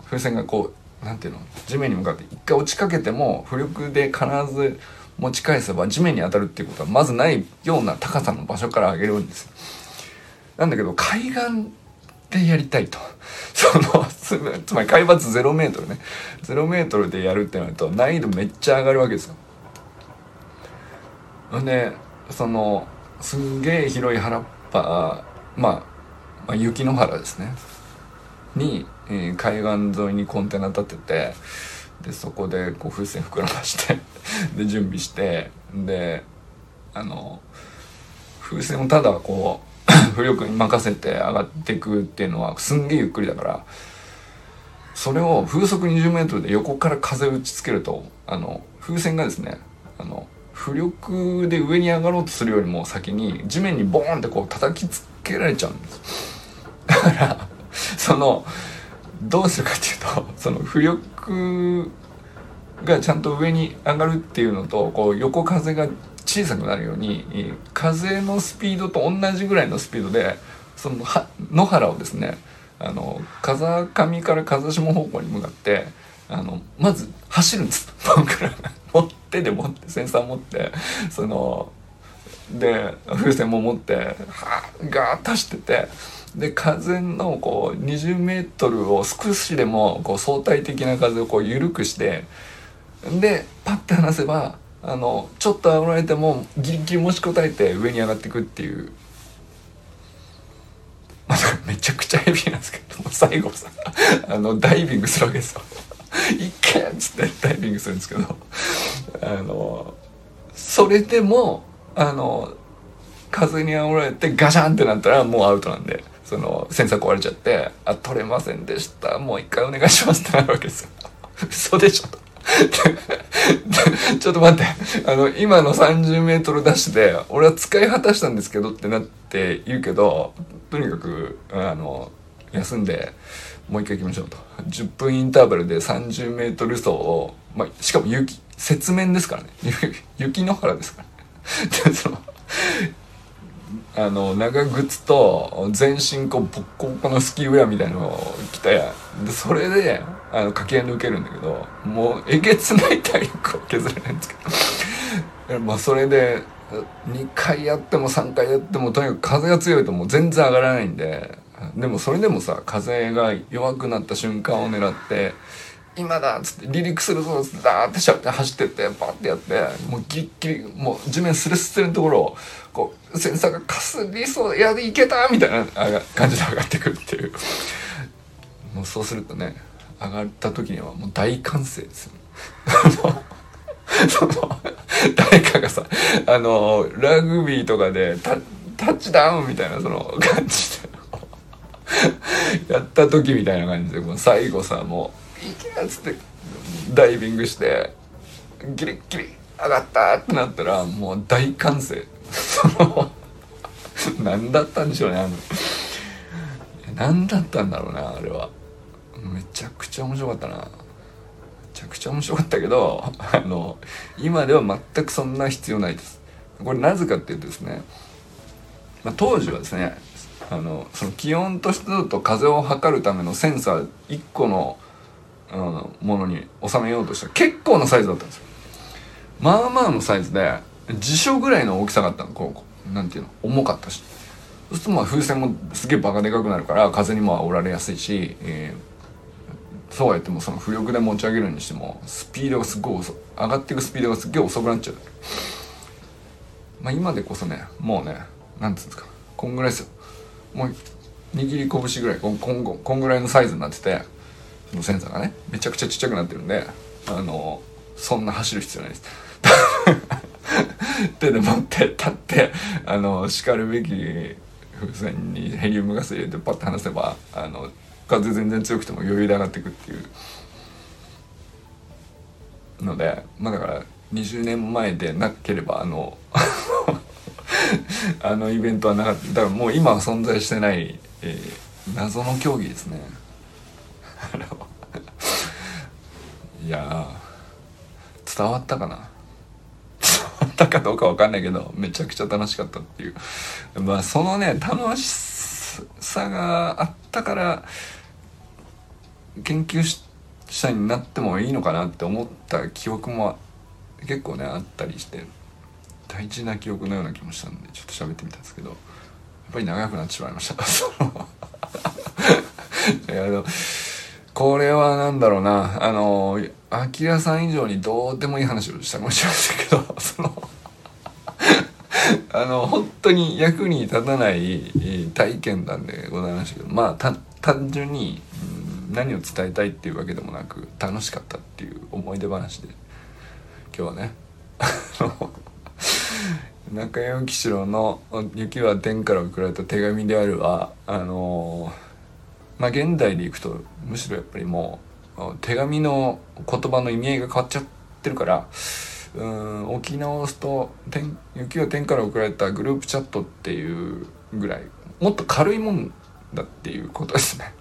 う風船がこうなんていうの？地面に向かって一回落ちかけても浮力で必ず持ち返せば地面に当たるっていうことはまずないような高さの場所から上げるんですよ。なんだけど海岸でやりたいと。その、つまり海抜0メートルね。0メートルでやるってなると難易度めっちゃ上がるわけですよ。んで、その、すんげえ広い原っぱ、まあ、まあ、雪の原ですね。に、えー、海岸沿いにコンテナ立てて、で、そこでこう風船膨らまして [LAUGHS] で、準備して、で、あの、風船をただこう、[CLEARS THROAT] 浮力に任せて上がっていくっていうのはすんげえゆっくりだからそれを風速20メートルで横から風打ちつけるとあの風船がですねあの浮力で上に上がろうとするよりも先に地面にボーンってこう叩きつけられちゃうんです。だからそのどうするかっていうとその浮力がちゃんと上に上がるっていうのとこう横風が小さくなるように風のスピードと同じぐらいのスピードでその野原をですねあの風上から風下方向に向かってあのまず走るんです。[LAUGHS] 僕ら持ってで持ってセンサー持ってそので風船も持ってはガーッと走っててで風のこう20メートルを少しでもこう相対的な風をこう緩くしてでパッて離せばあのちょっと上がられてもギリギリ持ちこたえて上に上がっていくっていう。まあ、めちゃくちゃヘビーなんですけど最後さ [LAUGHS] あのダイビングするわけですよ。[LAUGHS] いけっつってダイビングするんですけどあのそれでもあの風に煽られてガシャンってなったらもうアウトなんでそのセンサー壊れちゃって「あ取れませんでしたもう一回お願いします」ってなるわけですよ。嘘でしょと。[LAUGHS] ちょっと待って。あの、今の30メートルダッシュで、俺は使い果たしたんですけどってなって言うけど、とにかく、あの、休んで、もう一回行きましょうと。10分インターバルで30メートル走を、まあ、しかも雪、雪面ですからね。[LAUGHS] 雪の原ですからね。[LAUGHS] その、あの、長靴と全身こう、ボッコボコのスキーウェアみたいなのを着て、で、それで、あの、駆け抜けるんだけど、もう、えげつない体力を削れないんですけど。[LAUGHS] まあ、それで、2回やっても3回やっても、とにかく風が強いともう全然上がらないんで、でもそれでもさ風が弱くなった瞬間を狙って「今だ!」っつって「離陸するぞ!」っつってダーってしゃって走ってってバッてやってもうギッギリもう地面スレスレのところをこうセンサーがかすりそう「いやいけた!」みたいな感じで上がってくるっていうもうそうするとね上がった時にはもう大歓声ですよ。[LAUGHS] その誰かがさあのラグビーとかでタタッチダウンみたいなその感じでやった時みたいな感じでもう最後さもう「いけ!」っつってダイビングしてギリッギリ上がったってなったらもう大歓声その何だったんでしょうねあの何だったんだろうなあれはめちゃくちゃ面白かったな。めちゃくちゃ面白かったけど [LAUGHS] あの今では全くそんな必要ないです。これなぜかっていうとですね、まあ、当時はですねあのその気温と湿度と風を測るためのセンサー1個の、うん、ものに収めようとした。ら結構なサイズだったんですよ。まあまあのサイズで辞書ぐらいの大きさがあったのこう。なんていうの重かったし。そうするとまあ風船もすげえバカでかくなるから風にも煽られやすいし、えー、そうやってもその浮力で持ち上げるにしてもスピードがすごい遅上がっていくスピードがすっげえ遅くなっちゃう。まあ今でこそねもうねなんつうんですか。こんぐらいですよ。もう握り拳ぐらいこんこんこんぐらいのサイズになっててそのセンサーがねめちゃくちゃちっちゃくなってるんであのそんな走る必要ないです。[LAUGHS] 手で持って立ってあのしかるべき風船にヘリウムガス入れてパッと離せばあの風全然強くても余裕で上がっていくっていう。のでまあだから20年前でなければあの [LAUGHS] あのイベントはなかった。だからもう今は存在してない、えー、謎の競技ですね。[LAUGHS] いや伝わったかな？伝わったかどうかわかんないけどめちゃくちゃ楽しかったっていう。まあそのね楽しさがあったから研究者になってもいいのかなって思った記憶も結構ねあったりして大事な記憶のような気もしたんでちょっと喋ってみたんですけどやっぱり長くなってしまいました。[LAUGHS] いやこれは何だろうな。あのアキラさん以上にどうでもいい話をしたかもしれませんけど [LAUGHS] その [LAUGHS] あの本当に役に立たない体験談でございましたけどまあ単純に、何を伝えたいっていうわけでもなく楽しかったっていう思い出話で。今日はね。中山吉郎の「雪は天から送られた手紙であるは」あのまあ現代でいくとむしろやっぱりもう手紙の言葉の意味合いが変わっちゃってるからうん置き直すと「雪は天から送られたグループチャット」っていうぐらいもっと軽いもんだっていうことですね。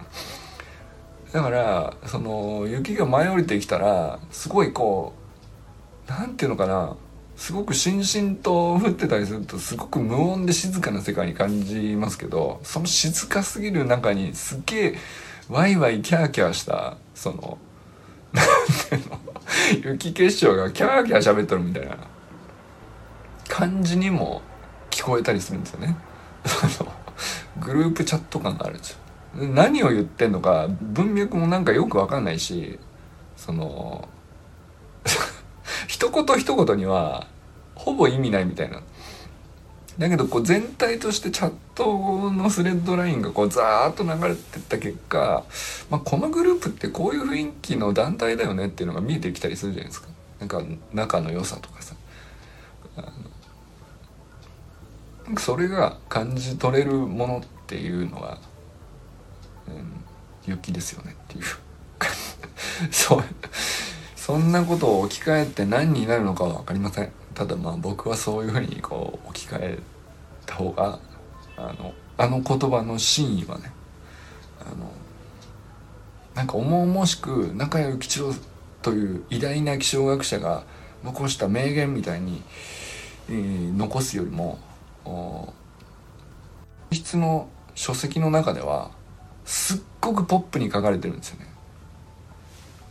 だからその雪が舞い降りてきたらすごいこうなんていうのかなすごくしんしんと降ってたりするとすごく無音で静かな世界に感じますけどその静かすぎる中にすっげえワイワイキャーキャーしたそのなんていうの雪結晶がキャーキャー喋っとるみたいな感じにも聞こえたりするんですよね。グループチャット感があるんですよ。何を言ってんのか文脈もなんかよくわかんないしその [LAUGHS] 一言一言にはほぼ意味ないみたいな。だけどこう全体としてチャットのスレッドラインがこうザーッと流れてった結果、まあ、このグループってこういう雰囲気の団体だよねっていうのが見えてきたりするじゃないですか。なんか仲の良さとかさ。それが感じ取れるものっていうのが、うん、雪ですよねっていう。[LAUGHS] そう。そんなことを置き換えて何になるのかは分かりません。ただまあ僕はそういうふうにこう置き換えた方があのあの言葉の真意はねあのなんか重々しく中谷吉郎という偉大な気象学者が残した名言みたいに、えー、残すよりも質の書籍の中ではすっごくポップに書かれてるんですよね。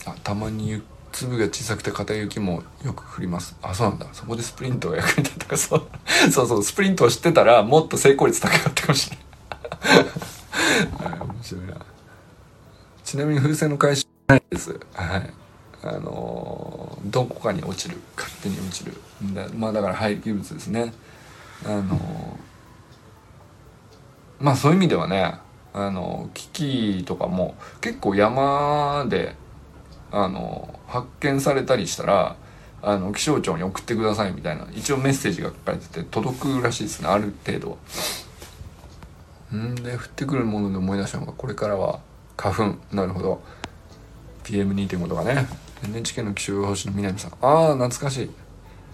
あたまに粒が小さくて硬い雪もよく降ります。あそうなんだ。そこでスプリントが役に立ったか。そう。[LAUGHS] そうそう。スプリントを知ってたらもっと成功率高かったかもしれない。[LAUGHS] はい面白いな。ちなみに風船の回収ないです。はい。あのー、どこかに落ちる。勝手に落ちる。まあだから廃棄物ですね。あのまあそういう意味ではねあの機器とかも結構山であの発見されたりしたらあの気象庁に送ってくださいみたいな一応メッセージが書かれてて届くらしいですねある程度うんで降ってくるもので思い出したのがこれからは花粉。なるほど。PM2.5 とかね。NHK の気象予報士の南さん。ああ懐かしい。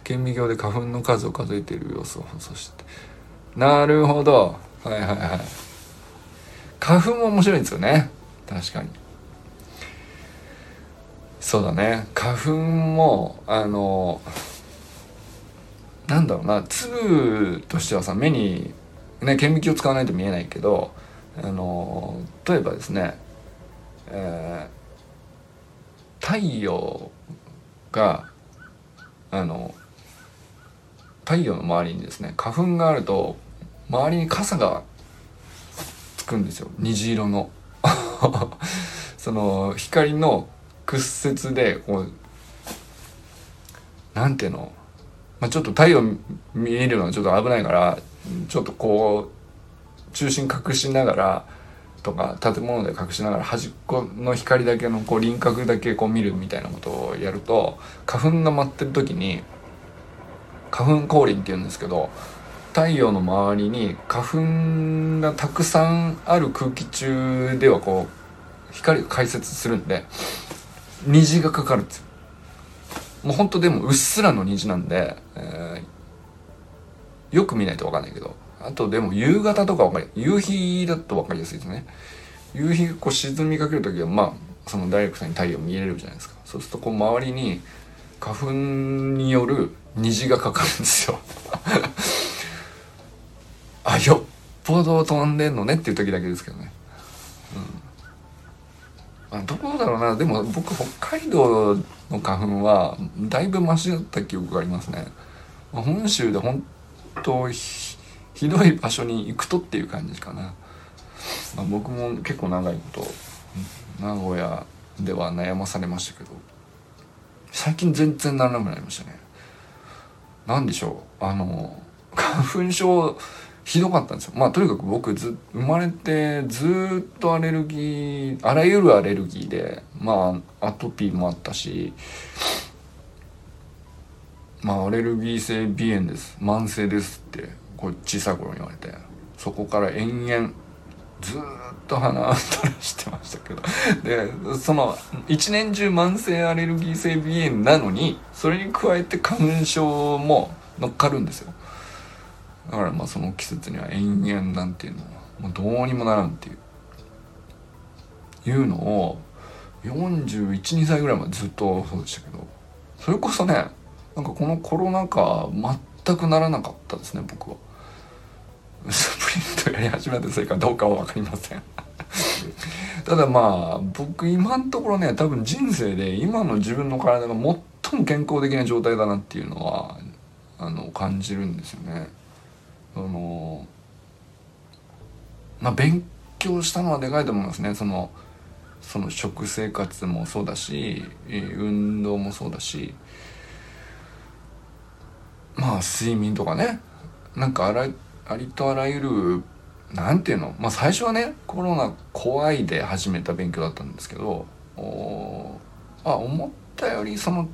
顕微鏡で花粉の数を数えている様子を放送して。なるほど。はいはいはい。花粉も面白いんですよね。確かに。そうだね。花粉もあのなんだろうな。粒としてはさ目にね顕微鏡を使わないと見えないけどあの例えばですね、えー、太陽があの太陽の周りにですね花粉があると周りに傘がつくんですよ。虹色の。[LAUGHS] その光の屈折でこうなんていうの、まあ、ちょっと太陽見えるのはちょっと危ないからちょっとこう中心隠しながらとか建物で隠しながら端っこの光だけのこう輪郭だけこう見るみたいなことをやると花粉が舞ってる時に花粉降臨って言うんですけど太陽の周りに花粉がたくさんある空気中ではこう光が解説するんで虹がかかるんですよ。もうほんとでもうっすらの虹なんで、えー、よく見ないと分かんないけどあとでも夕方とか分かり夕日だと分かりやすいですね。夕日こう沈みかける時はまあそのダイレクトに太陽見えれるじゃないですか。そうするとこう周りに花粉による虹がかかるんですよ。あよっぽど飛んでんのねっていう時だけですけどね、うん、あどうだろうな。でも僕北海道の花粉はだいぶマシだった記憶がありますね。ま本州で本当ひどい場所に行くとっていう感じかな、まあ、僕も結構長いこと名古屋では悩まされましたけど。最近全然ならなくなりましたね。何でしょう。あの花粉症ひどかったんですよ。まあとにかく僕ず生まれてずっとアレルギーあらゆるアレルギーでまあアトピーもあったしまあアレルギー性鼻炎です。慢性ですってこう小さい頃に言われて。そこから延々ずっと鼻垂らしてましたけど。でその一年中慢性アレルギー性鼻炎なのにそれに加えて花粉症も乗っかるんですよ。だからまあその季節には延々なんていうのもうどうにもならんっていう。いうのを412歳ぐらいまでずっとそうでしたけど。それこそねなんかこのコロナ禍全くならなかったですね僕は。スプリントやり始めたせいかどうかは分かりません。[LAUGHS] ただまあ僕今のところね多分人生で今の自分の体が最も健康的な状態だなっていうのはあの感じるんですよねそのまあ勉強したのはでかいと思いますね。そのその食生活もそうだし運動もそうだし。まあ睡眠とかね。なんかあらありとあらゆるなんていうの。まあ最初はねコロナ怖いで始めた勉強だったんですけどおあ思ったよりその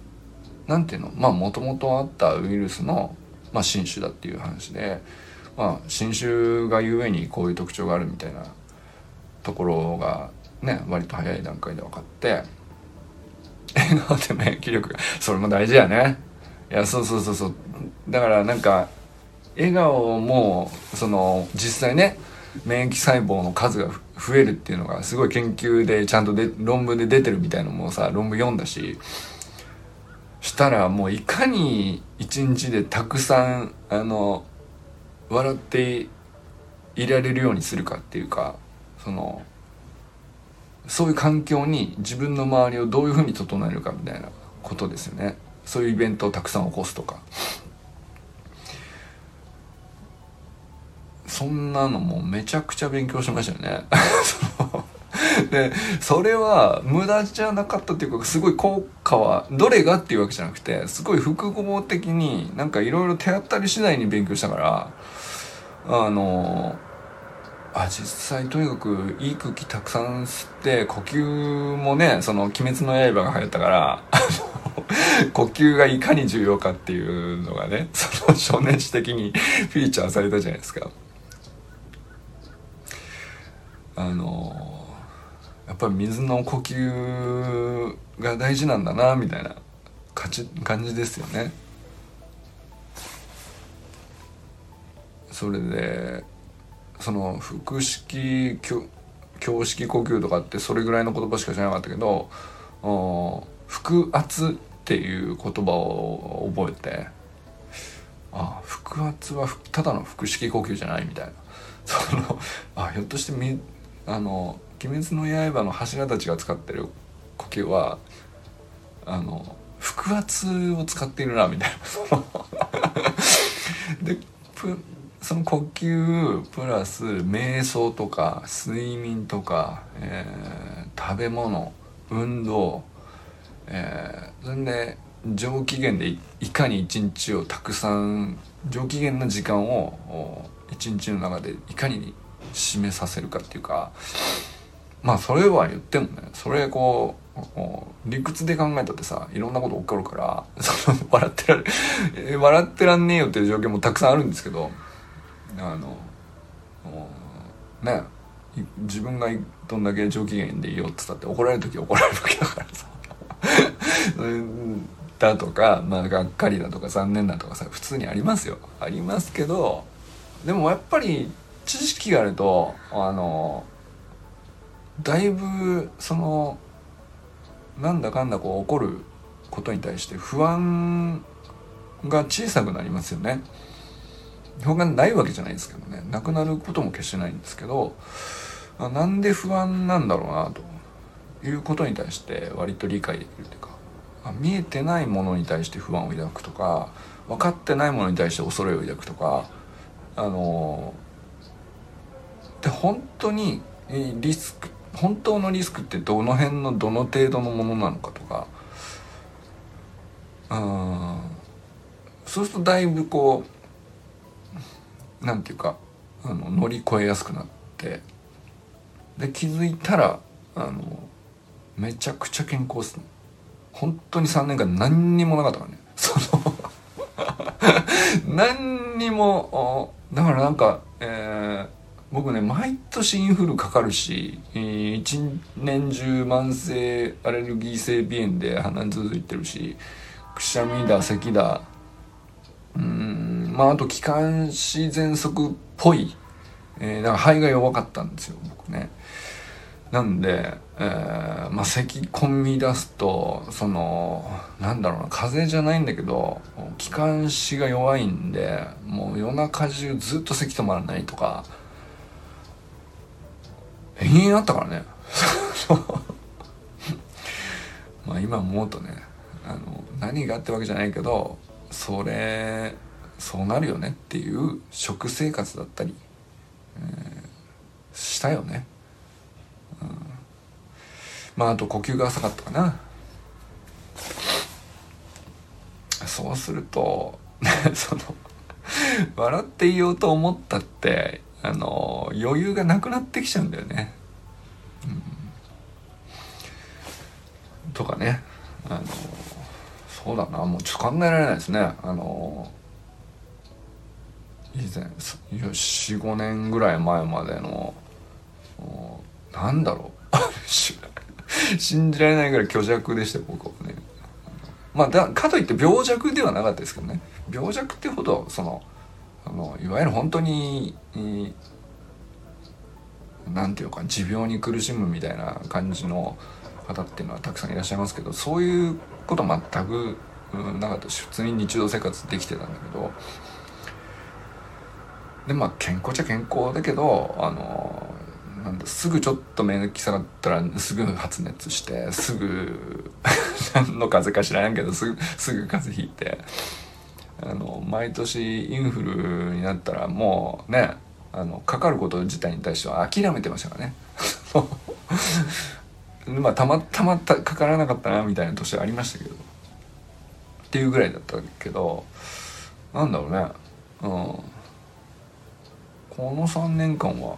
なんていうの。まあもともとあったウイルスの、まあ、新種だっていう話で、まあ、新種がゆえにこういう特徴があるみたいなところがね割と早い段階で分かって。笑顔で免疫力それも大事やね。いやそうそうそうそう。だからなんか笑顔もその実際ね免疫細胞の数が増えるっていうのがすごい研究でちゃんとで論文で出てるみたいのもさ論文読んだししたらもういかに一日でたくさんあの笑っていられるようにするかっていうかそのそういう環境に自分の周りをどういうふうに整えるかみたいなことですよね。そういうイベントをたくさん起こすとか。そんなのもめちゃくちゃ勉強しましたよね。[LAUGHS] でそれは無駄じゃなかったっていうかすごい効果はどれがっていうわけじゃなくてすごい複合的になんかいろいろ手当たり次第に勉強したからあのあ実際とにかくいい空気たくさん吸って呼吸もねその「鬼滅の刃」が流行ったから [LAUGHS] 呼吸がいかに重要かっていうのがねその少年史的にフィーチャーされたじゃないですか。あのやっぱり水の呼吸が大事なんだなみたいな感じですよね。それでその腹式胸式呼吸とかってそれぐらいの言葉しか知らなかったけど腹圧っていう言葉を覚えてあ腹圧はただの腹式呼吸じゃないみたいな。[LAUGHS] そのあひょっとしてみあの「鬼滅の刃」の柱たちが使ってる呼吸はあの腹圧を使っているなみたいな。[LAUGHS] でその呼吸プラス瞑想とか睡眠とか、えー、食べ物運動、えー、それで上機嫌でいかに一日をたくさん上機嫌な時間を一日の中でいかに締めさせるかっていうかまあそれは言ってもねそれこう理屈で考えたってさいろんなこと起こるからその笑ってられ笑ってらんねえよっていう状況もたくさんあるんですけどあのね自分がどんだけ上機嫌でいようって言ったって怒られる時は怒られるわけだからさ [LAUGHS] だとか、まあ、がっかりだとか残念だとかさ普通にありますよありますけどでもやっぱり知識があるとあのだいぶそのなんだかんだこう起こることに対して不安が小さくなりますよね。不安がないわけじゃないですけどね。なくなることも決してないんですけどなんで不安なんだろうなということに対して割と理解できるというか見えてないものに対して不安を抱くとか分かってないものに対して恐れを抱くとかあので本当にリスク本当のリスクってどの辺のどの程度のものなのかとかうんそうするとだいぶこうなんていうかあの乗り越えやすくなってで気づいたらあのめちゃくちゃ健康っすね。本当に3年間何にもなかったからね。[LAUGHS] その [LAUGHS] 何にもだからなんか、えー、僕ね毎年インフルかかるし、えー、一年中慢性アレルギー性鼻炎で鼻に続いてるしくしゃみだ咳だうんまああと気管支喘息っぽい、えー、だから肺が弱かったんですよ僕ね。なんで、えー、まあ咳込み出すとそのなんだろうな風邪じゃないんだけど気管支が弱いんでもう夜中中ずっと咳止まらないとか延々あったからね。[LAUGHS] まあ今思うとねあの何があってわけじゃないけどそれそうなるよねっていう食生活だったり、えー、したよね、うん、まああと呼吸が浅かったかな。そうすると [LAUGHS] その笑っていようと思ったってあの余裕がなくなってきちゃうんだよね、うん、とかね。あのそうだな。もうちょっと考えられないですね。あの以前45年ぐらい前までのなんだろう。[LAUGHS] 信じられないぐらい虚弱でした僕はね。まあだかといって病弱ではなかったですけどね。病弱ってほどそのあのいわゆる本当に何て言うか持病に苦しむみたいな感じの方っていうのはたくさんいらっしゃいますけどそういうこと全くなかったし普通に日常生活できてたんだけどでまあ健康っちゃ健康だけどあのなんだすぐちょっと免疫下がったらすぐ発熱してすぐ何 [LAUGHS] の風邪か知らんけどすぐすぐ風邪ひいてあの毎年インフルになったらもうねあのかかること自体に対しては諦めてましたからね。[LAUGHS] まあたまたまたかからなかったなみたいな年ありましたけど。っていうぐらいだったけどなんだろうね。うん。この3年間は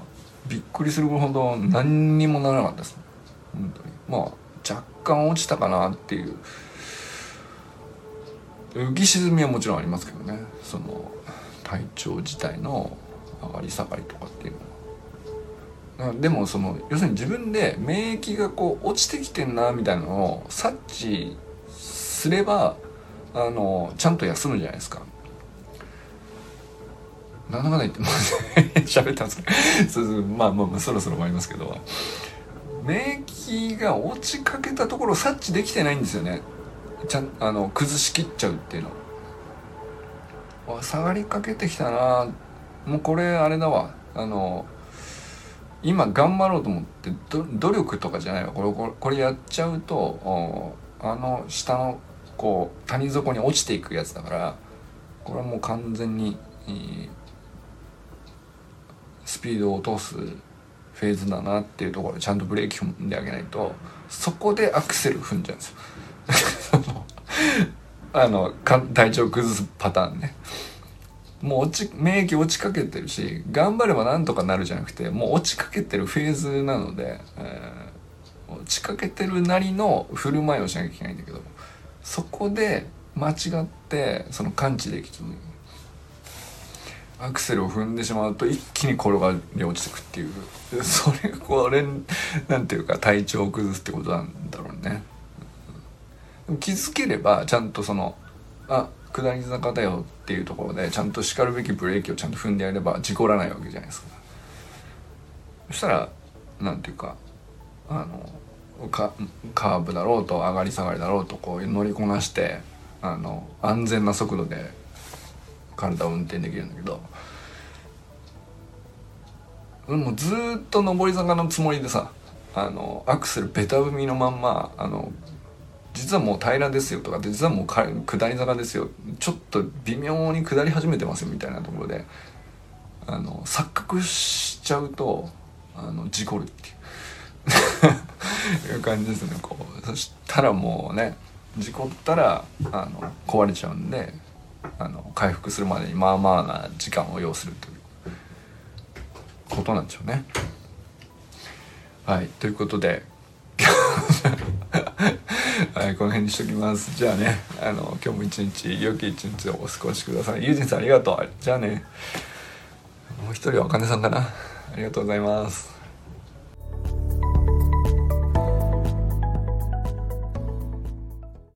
びっくりするほど何にもならなかったです本当に。まあ若干落ちたかなっていう。浮き沈みはもちろんありますけどね。その体調自体の上がり下がりとかっていうのは。でもその要するに自分で免疫がこう落ちてきてんなみたいなのを察知すればあのちゃんと休むじゃないですか。なんだかんだ言って [LAUGHS] 喋ったんです。ねそうそうまあまあそろそろ終わりますけど。免疫が落ちかけたところを察知できてないんですよね。ちゃんあの崩しきっちゃうっていうの。下がりかけてきたな。もうこれあれだわ。あの今頑張ろうと思って努力とかじゃないわ。これこれこれやっちゃうとあの下のこう谷底に落ちていくやつだからこれはもう完全に、スピードを落とすフェーズだなっていうところでちゃんとブレーキ踏んであげないとそこでアクセル踏んじゃうんですよ。[LAUGHS] あの体調崩すパターンね。もう落ち免疫落ちかけてるし頑張ればなんとかなるじゃなくてもう落ちかけてるフェーズなので、えー、落ちかけてるなりの振る舞いをしなきゃいけないんだけどそこで間違ってその感知できずにアクセルを踏んでしまうと一気に転がり落ちてくっていう [LAUGHS] それがこれなんていうか体調を崩すってことなんだろうね。気づければちゃんとそのあ下り坂だよっていうところでちゃんとしかるべきブレーキをちゃんと踏んでやれば事故らないわけじゃないですかそしたらなんていうかあのカーブだろうと上がり下がりだろうとこう乗りこなしてあの安全な速度で体を運転できるんだけどもうずっと上り坂のつもりでさあのアクセルベタ踏みのまんまあの実はもう平らですよとか実はもう下り坂ですよちょっと微妙に下り始めてますよみたいなところであの錯覚しちゃうとあの事故るっていう。いう感じですねこう。そしたらもうね事故ったらあの壊れちゃうんであの回復するまでにまあまあな時間を要するという。ことなんでしょうね。はいということで [LAUGHS] はい、この辺にしときます。じゃあね、あの、今日も一日、良き一日をお過ごしください。ユージンさんありがとう。じゃあね、もう一人はお金さんかな。ありがとうございます。